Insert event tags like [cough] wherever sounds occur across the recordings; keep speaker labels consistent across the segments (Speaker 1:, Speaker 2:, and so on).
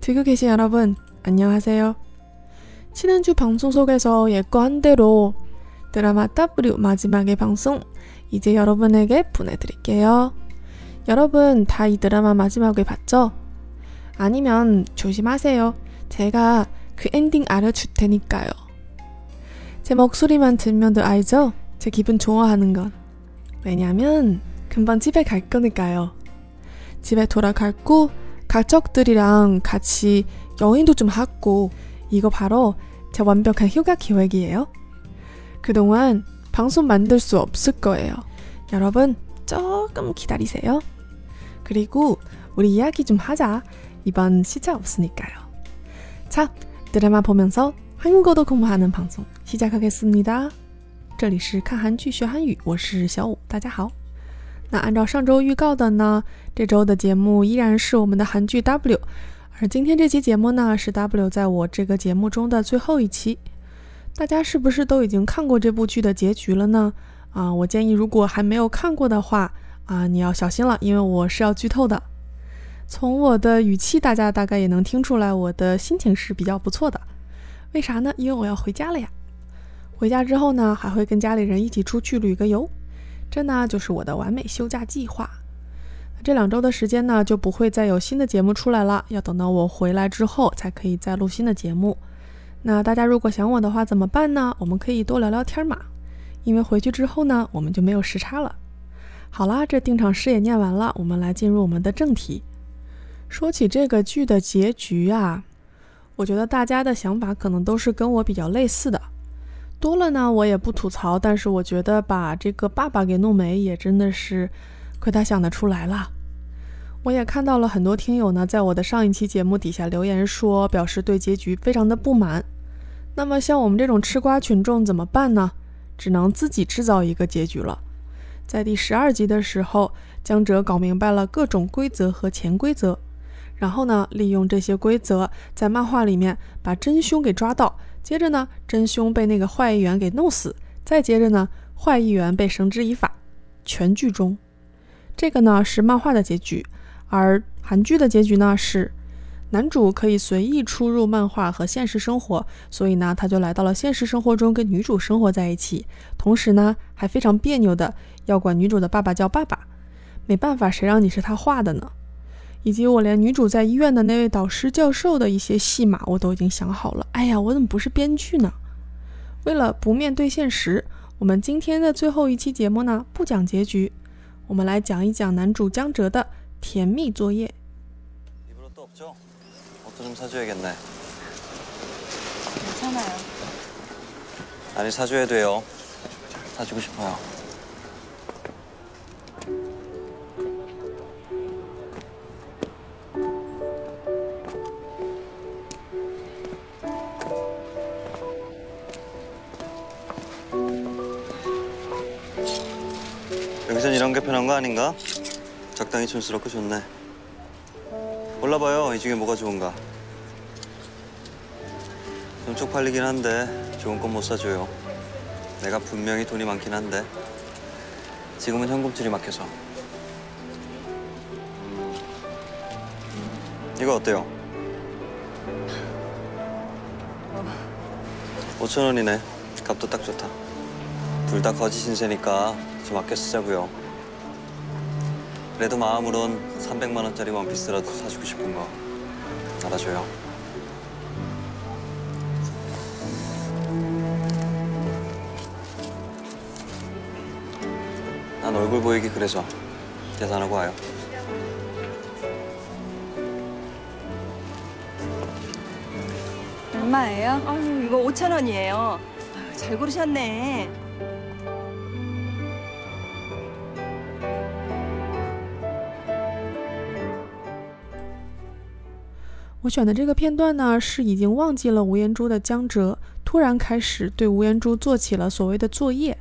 Speaker 1: 듣고 계신 여러분, 안녕하세요. 지난주 방송 속에서 예고한 대로 드라마 W 마지막의 방송 이제 여러분에게 보내드릴게요. 여러분 다 이 드라마 마지막을 봤죠? 아니면 조심하세요. 제가 그 엔딩 알려줄 테니까요. 제 목소리만 들면도 알죠? 제 기분 좋아하는 건. 왜냐면 금방 집에 갈 거니까요. 집에 돌아갈고 가족들이랑 같이 여행도 좀 하고 이거 바로 제 완벽한 휴가 계획이에요. 그동안 방송 만들 수 없을 거예요. 여러분 조금 기다리세요. 그리고 우리 이야기 좀 하자. 이번 시작 없으니까요. 자, 드라마 보면서 한국어도 공부하는 방송 시작하겠습니다. 这里是看韩剧学韩语，我是小五，大家好。那按照上周预告的呢，这周的节目依然是我们的韩剧 W，而今天这期节目呢是 W 在我这个节目中的最后一期。大家是不是都已经看过这部剧的结局了呢？啊，我建议如果还没有看过的话，啊，你要小心了，因为我是要剧透的。从我的语气，大家大概也能听出来，我的心情是比较不错的。 为啥呢？因为我要回家了呀。回家之后呢，还会跟家里人一起出去旅个游。这呢就是我的完美休假计划。这两周的时间呢就不会再有新的节目出来了，要等到我回来之后才可以再录新的节目。那大家如果想我的话怎么办呢？我们可以多聊聊天嘛，因为回去之后呢我们就没有时差了。好啦，这定场诗也念完了，我们来进入我们的正题。说起这个剧的结局啊，我觉得大家的想法可能都是跟我比较类似的。多了呢，我也不吐槽。但是我觉得把这个爸爸给弄没，也真的是亏他想得出来了。我也看到了很多听友呢，在我的上一期节目底下留言说，表示对结局非常的不满。那么像我们这种吃瓜群众怎么办呢？只能自己制造一个结局了。在第十二集的时候，江哲搞明白了各种规则和潜规则，然后呢，利用这些规则，在漫画里面把真凶给抓到。接着呢，真凶被那个坏议员给弄死，再接着呢，坏议员被绳之以法。全剧终，这个呢是漫画的结局，而韩剧的结局呢是男主可以随意出入漫画和现实生活，所以呢他就来到了现实生活中跟女主生活在一起，同时呢还非常别扭的要管女主的爸爸叫爸爸。没办法，谁让你是他画的呢？以及我连女主在医院的那位导师教授的一些戏码我都已经想好了。哎呀，我怎么不是编剧呢？为了不面对现实，我们今天的最后一期节目呢不讲结局，我们来讲一讲男主江哲的甜蜜作业。
Speaker 2: 여기선 이런 게 편한 거 아닌가? 적당히 촌스럽고 좋네. 몰라봐요. 이 중에 뭐가 좋은가? 좀 쪽팔리긴 한데 좋은 건 못 사줘요. 내가 분명히 돈이 많긴 한데 지금은 현금줄이 막혀서. 음. 이거 어때요? 5천 원이네. 값도 딱 좋다. 둘 다 거짓 신세니까 좀 아껴 쓰자고요. 그래도 마음으론 300만 원짜리 원피스라도 사주고 싶은 거 알아줘요. 난 얼굴 보이기 그래서 계산하고 와요.
Speaker 3: 얼마예요? 아유, 이거 5천 원이에요. 아유, 잘 고르셨네.
Speaker 1: 我选的这个片段呢，是已经忘记了吴彦珠的江哲突然开始对吴彦珠做起了所谓的作业。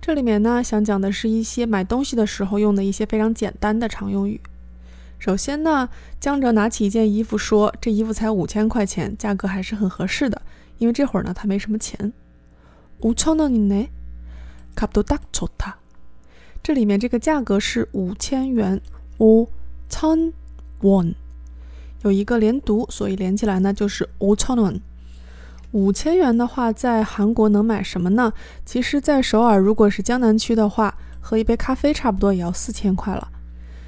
Speaker 1: 这里面呢，想讲的是一些买东西的时候用的一些非常简单的常用语。首先呢，江哲拿起一件衣服说：“这衣服才五千块钱，价格还是很合适的。”因为这会儿呢，他没什么钱。 五천원이네값도딱좋다。这里面这个价格是五千元，五千원， 有一个连读，所以连起来呢就是五千 원。 五千元的话，在韩国能买什么呢？其实，在首尔，如果是江南区的话，喝一杯咖啡差不多也要四千块了。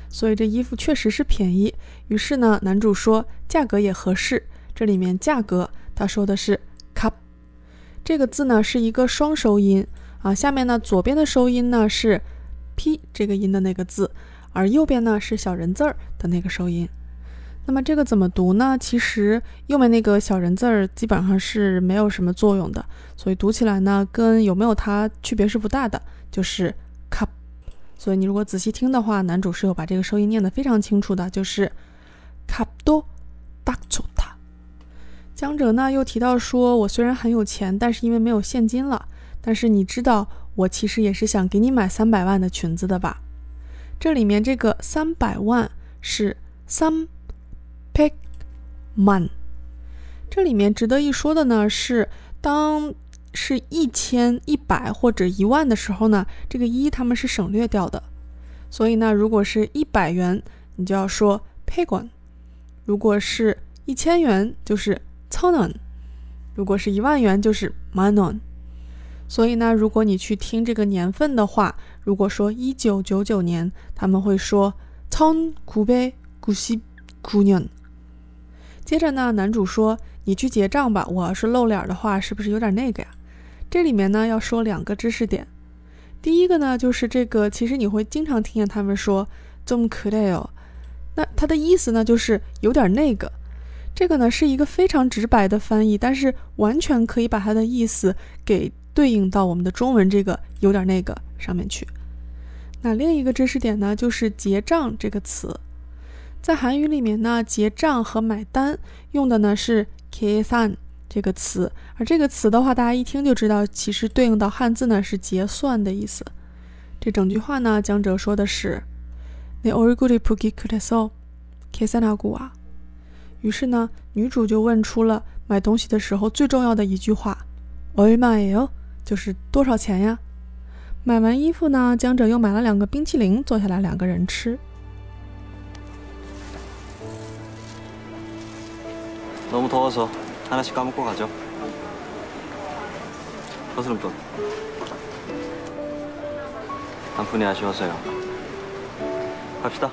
Speaker 1: 所以这衣服确实是便宜。于是呢，男主说价格也合适。这里面价格，他说的是 cup，这个字呢是一个双收音啊。下面呢左边的收音呢是 p 这个音的那个字，而右边呢是小人字儿的那个收音。那么这个怎么读呢？其实右面那个小人字儿基本上是没有什么作用的，所以读起来呢跟有没有它区别是不大的，就是 cup。所以你如果仔细听的话，男主是有把这个声音念得非常清楚的，就是 cup do a c h o t a 江哲呢又提到说，我虽然很有钱，但是因为没有现金了，但是你知道我其实也是想给你买三百万的裙子的吧？这里面这个三百万是三。pick man。这里面值得一说的呢是，当是一千、一百或者一万的时候呢，这个一他们是省略掉的。所以呢，如果是一百元，你就要说 pig one 如果是一千元，就是 tonon；如果是一万元，就是 manon。所以呢，如果你去听这个年份的话，如果说一九九九年，他们会说 ton kube gusi kunyon。接着呢，男主说，你去结账吧，我要是露脸的话，是不是有点那个呀？这里面呢，要说两个知识点。第一个呢，就是这个，其实你会经常听见他们说 zoom clear 那它的意思呢，就是有点那个，这个呢是一个非常直白的翻译，但是完全可以把它的意思给对应到我们的中文这个有点那个上面去。那另一个知识点呢，就是结账这个词。在韩语里面呢，结账和买单用的呢是계산这个词，而这个词的话，大家一听就知道，其实对应到汉字呢是结算的意思。这整句话呢，江哲说的是내얼굴이보기그래서계산하고 와。 于是呢，女主就问出了买东西的时候最重要的一句话：“얼마예 요？ 就是多少钱呀？”买完衣服呢，江哲又买了两个冰淇淋，坐下来两个人吃。
Speaker 2: 너무 더워서 하나씩 까먹고 가죠 거스름 돈 한 푼이 아쉬워서요 갑시다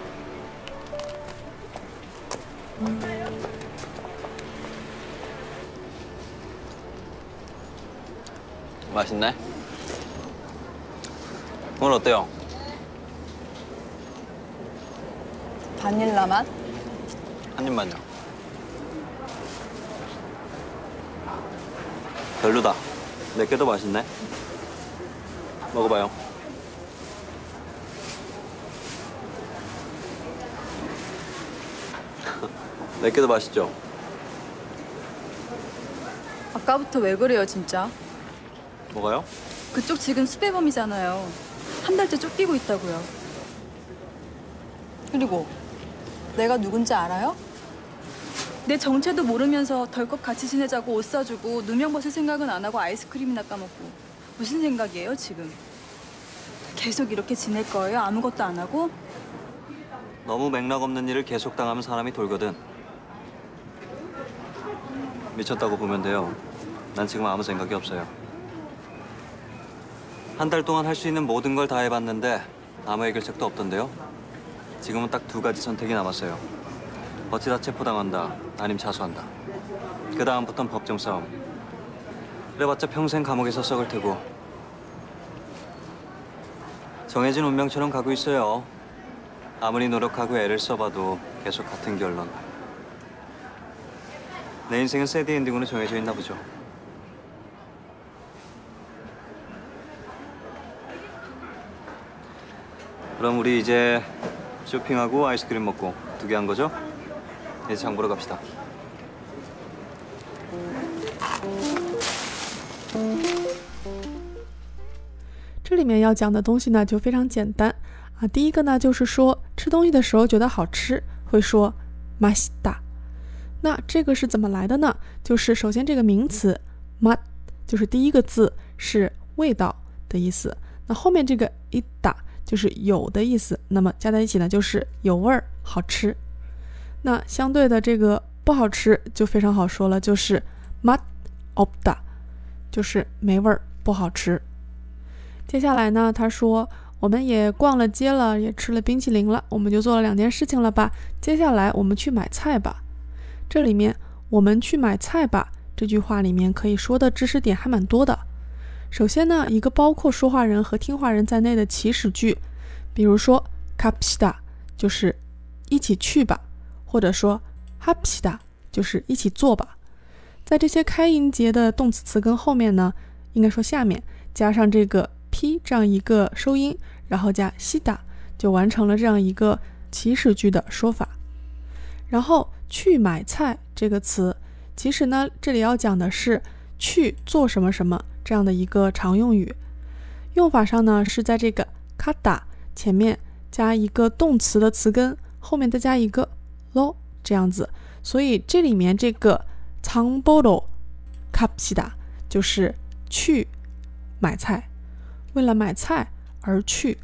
Speaker 2: 맛있네. 오늘 어때요?
Speaker 3: 바닐라 맛?
Speaker 2: 한 입만요. 별로다. 내게도 맛있네. 먹어봐요. [laughs] 내게도 맛있죠?
Speaker 3: 아까부터 왜 그래요, 진짜?
Speaker 2: 뭐가요?
Speaker 3: 그쪽 지금 수배범이잖아요. 한 달째 쫓기고 있다고요. 그리고 내가 누군지 알아요? 내 정체도 모르면서 덜컥 같이 지내자고 옷 사주고 누명 벗을 생각은 안 하고 아이스크림이나 까먹고 무슨 생각이에요 지금? 계속 이렇게 지낼 거예요? 아무것도 안 하고?
Speaker 2: 너무 맥락 없는 일을 계속 당하면 사람이 돌거든. 미쳤다고 보면 돼요. 난 지금 아무 생각이 없어요. 한 달 동안 할 수 있는 모든 걸 다 해봤는데 아무 해결책도 없던데요. 지금은 딱 두 가지 선택이 남았어요. 버티다 체포당한다, 아님 자수한다. 그 다음부턴 법정 싸움. 그래봤자 평생 감옥에서 썩을 테고. 정해진 운명처럼 가고 있어요. 아무리 노력하고 애를 써봐도 계속 같은 결론. 내 인생은 새드 엔딩으로 정해져 있나 보죠. 그럼 우리 이제 쇼핑하고 아이스크림 먹고 두 개 한 거죠? 이제 장 보러 갑시다.
Speaker 1: 这里面要讲的东西呢就非常简单啊。第一个呢就是说吃东西的时候觉得好吃，会说맛있 다。 那这个是怎么来的呢？就是首先这个名词맛 就是第一个字是味道的意思，那后面这个伊达就是有的意思，那么加在一起呢就是有味儿，好吃。 那相对的这个不好吃就非常好说了，就是 “mad opda，就是没味儿，不好吃。接下来呢，他说我们也逛了街了，也吃了冰淇淋了，我们就做了两件事情了吧？接下来我们去买菜吧。这里面我们去买菜吧这句话里面可以说的知识点还蛮多的。首先呢，一个包括说话人和听话人在内的祈使句，比如说 kapsta 就是一起去吧。或者说哈皮打就是一起做吧。在这些开音节的动词词根后面呢应该说下面加上这个 p 这样一个收音然后加西打就完成了这样一个祈使句的说法。然后去买菜这个词其实呢这里要讲的是去做什么什么这样的一个常用语。用法上呢是在这个咔哒前面加一个动词的词根后面再加一个喽，这样子，所以这里面这个 “tang bodo kapida” 就是去买菜，为了买菜而去。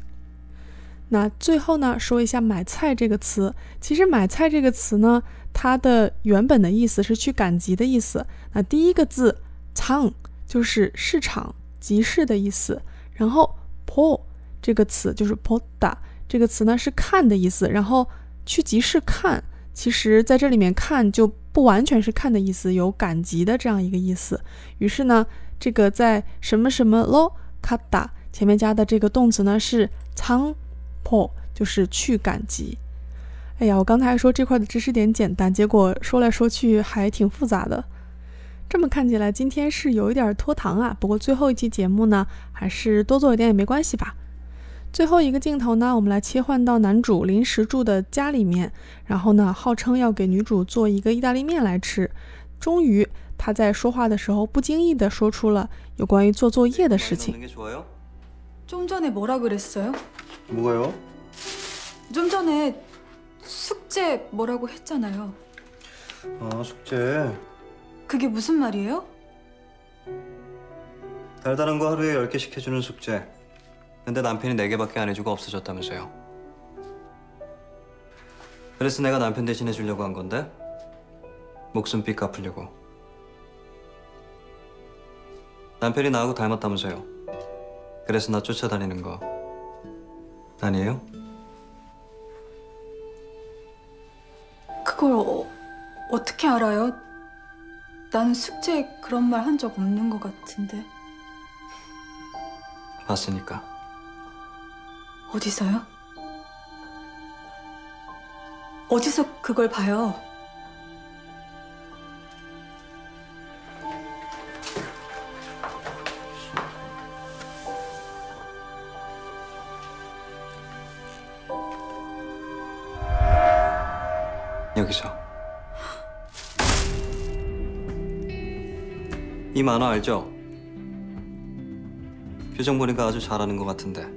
Speaker 1: 那最后呢，说一下“买菜”这个词。其实“买菜”这个词呢，它的原本的意思是去赶集的意思。那第一个字 “tang” 就是市场集市的意思，然后 “po” 这个词就是 “po da” 这个词呢是看的意思，然后去集市看。其实，在这里面看就不完全是看的意思，有赶集的这样一个意思。于是呢，这个在什么什么咯卡达前面加的这个动词呢是仓破，就是去赶集。哎呀，我刚才说这块的知识点简单，结果说来说去还挺复杂的。这么看起来，今天是有一点拖堂啊。不过最后一期节目呢，还是多做一点也没关系吧。最后一个镜头呢，我们来切换到男主临时住的家里面，然后呢，号称要给女主做一个意大利面来吃。终于，他在说话的时候不经意地说出了有关于做作业的事情。
Speaker 2: 좀전에뭐라그랬어요뭐가요좀전에숙제뭐라고했잖아요아숙제그게무슨말이에요달달한거하루에10개씩해주는숙제 근데 남편이 4개밖에 안 해주고 없어졌다면서요. 그래서 내가 남편 대신 해 주려고 한 건데 목숨 빚 갚으려고. 남편이 나하고 닮았다면서요. 그래서 나 쫓아다니는 거 아니에요?
Speaker 3: 그걸 어, 어떻게 알아요? 나는 숙제 그런 말 한 적 없는 것 같은데.
Speaker 2: 봤으니까.
Speaker 3: 어디서요? 어디서 그걸 봐요?
Speaker 2: 여기서. 이 만화 알죠? 표정 보니까 아주 잘하는 것 같은데.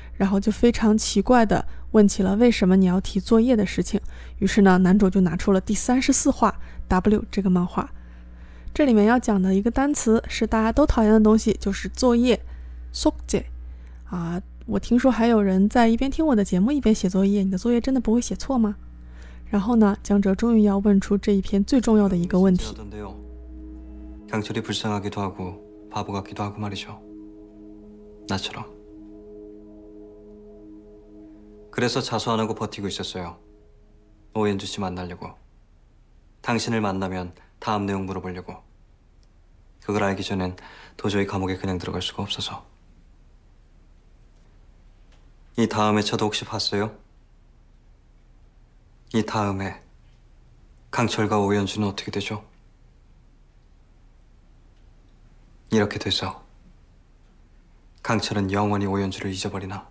Speaker 1: 然后就非常奇怪的问起了为什么你要提作业的事情。于是呢，男主就拿出了第三十四话 W 这个漫画。这里面要讲的一个单词是大家都讨厌的东西，就是作业。숙제啊，我听说还有人在一边听我的节目一边写作业，你的作业真的不会写错吗？然后呢，江哲终于要问出这一篇最重要的一个问题。
Speaker 2: 강철이불쌍하기도하고바보같기도하고말이죠나처럼 그래서 자수 안 하고 버티고 있었어요. 오연주 씨 만나려고. 당신을 만나면 다음 내용 물어보려고. 그걸 알기 전엔 도저히 감옥에 그냥 들어갈 수가 없어서. 이 다음에 저도 혹시 봤어요? 이 다음에 강철과 오연주는 어떻게 되죠? 이렇게 돼서 강철은 영원히 오연주를 잊어버리나?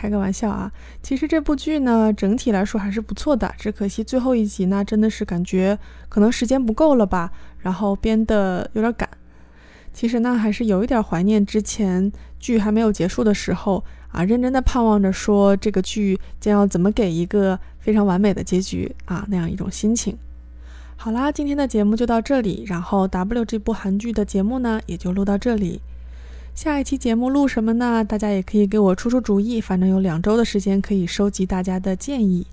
Speaker 1: 开个玩笑啊，其实这部剧呢，整体来说还是不错的，只可惜最后一集呢，真的是感觉可能时间不够了吧，然后编的有点赶。其实呢，还是有一点怀念之前剧还没有结束的时候啊，认真的盼望着说这个剧将要怎么给一个非常完美的结局啊，那样一种心情。好啦，今天的节目就到这里，然后 W 这部韩剧的节目呢，也就录到这里。下一期节目录什么呢？大家也可以给我出出主意，反正有两周的时间可以收集大家的建议。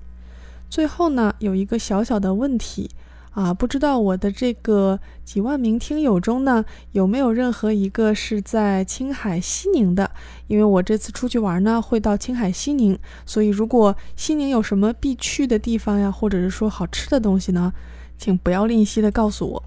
Speaker 1: 最后呢，有一个小小的问题啊，不知道我的这个几万名听友中呢，有没有任何一个是在青海西宁的？因为我这次出去玩呢，会到青海西宁，所以如果西宁有什么必去的地方呀，或者是说好吃的东西呢，请不要吝惜的告诉我。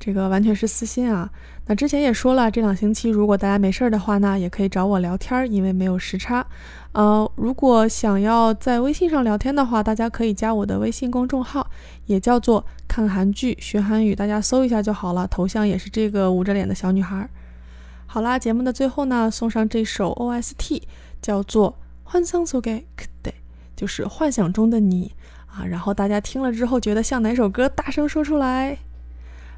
Speaker 1: 这个完全是私心啊。那之前也说了，这两星期如果大家没事儿的话呢，也可以找我聊天儿，因为没有时差。呃，如果想要在微信上聊天的话，大家可以加我的微信公众号，也叫做看韩剧学韩语，大家搜一下就好了。头像也是这个捂着脸的小女孩。好啦，节目的最后呢，送上这首 OST，叫做《幻想속의 그대》，就是幻想中的你啊。然后大家听了之后觉得像哪首歌，大声说出来。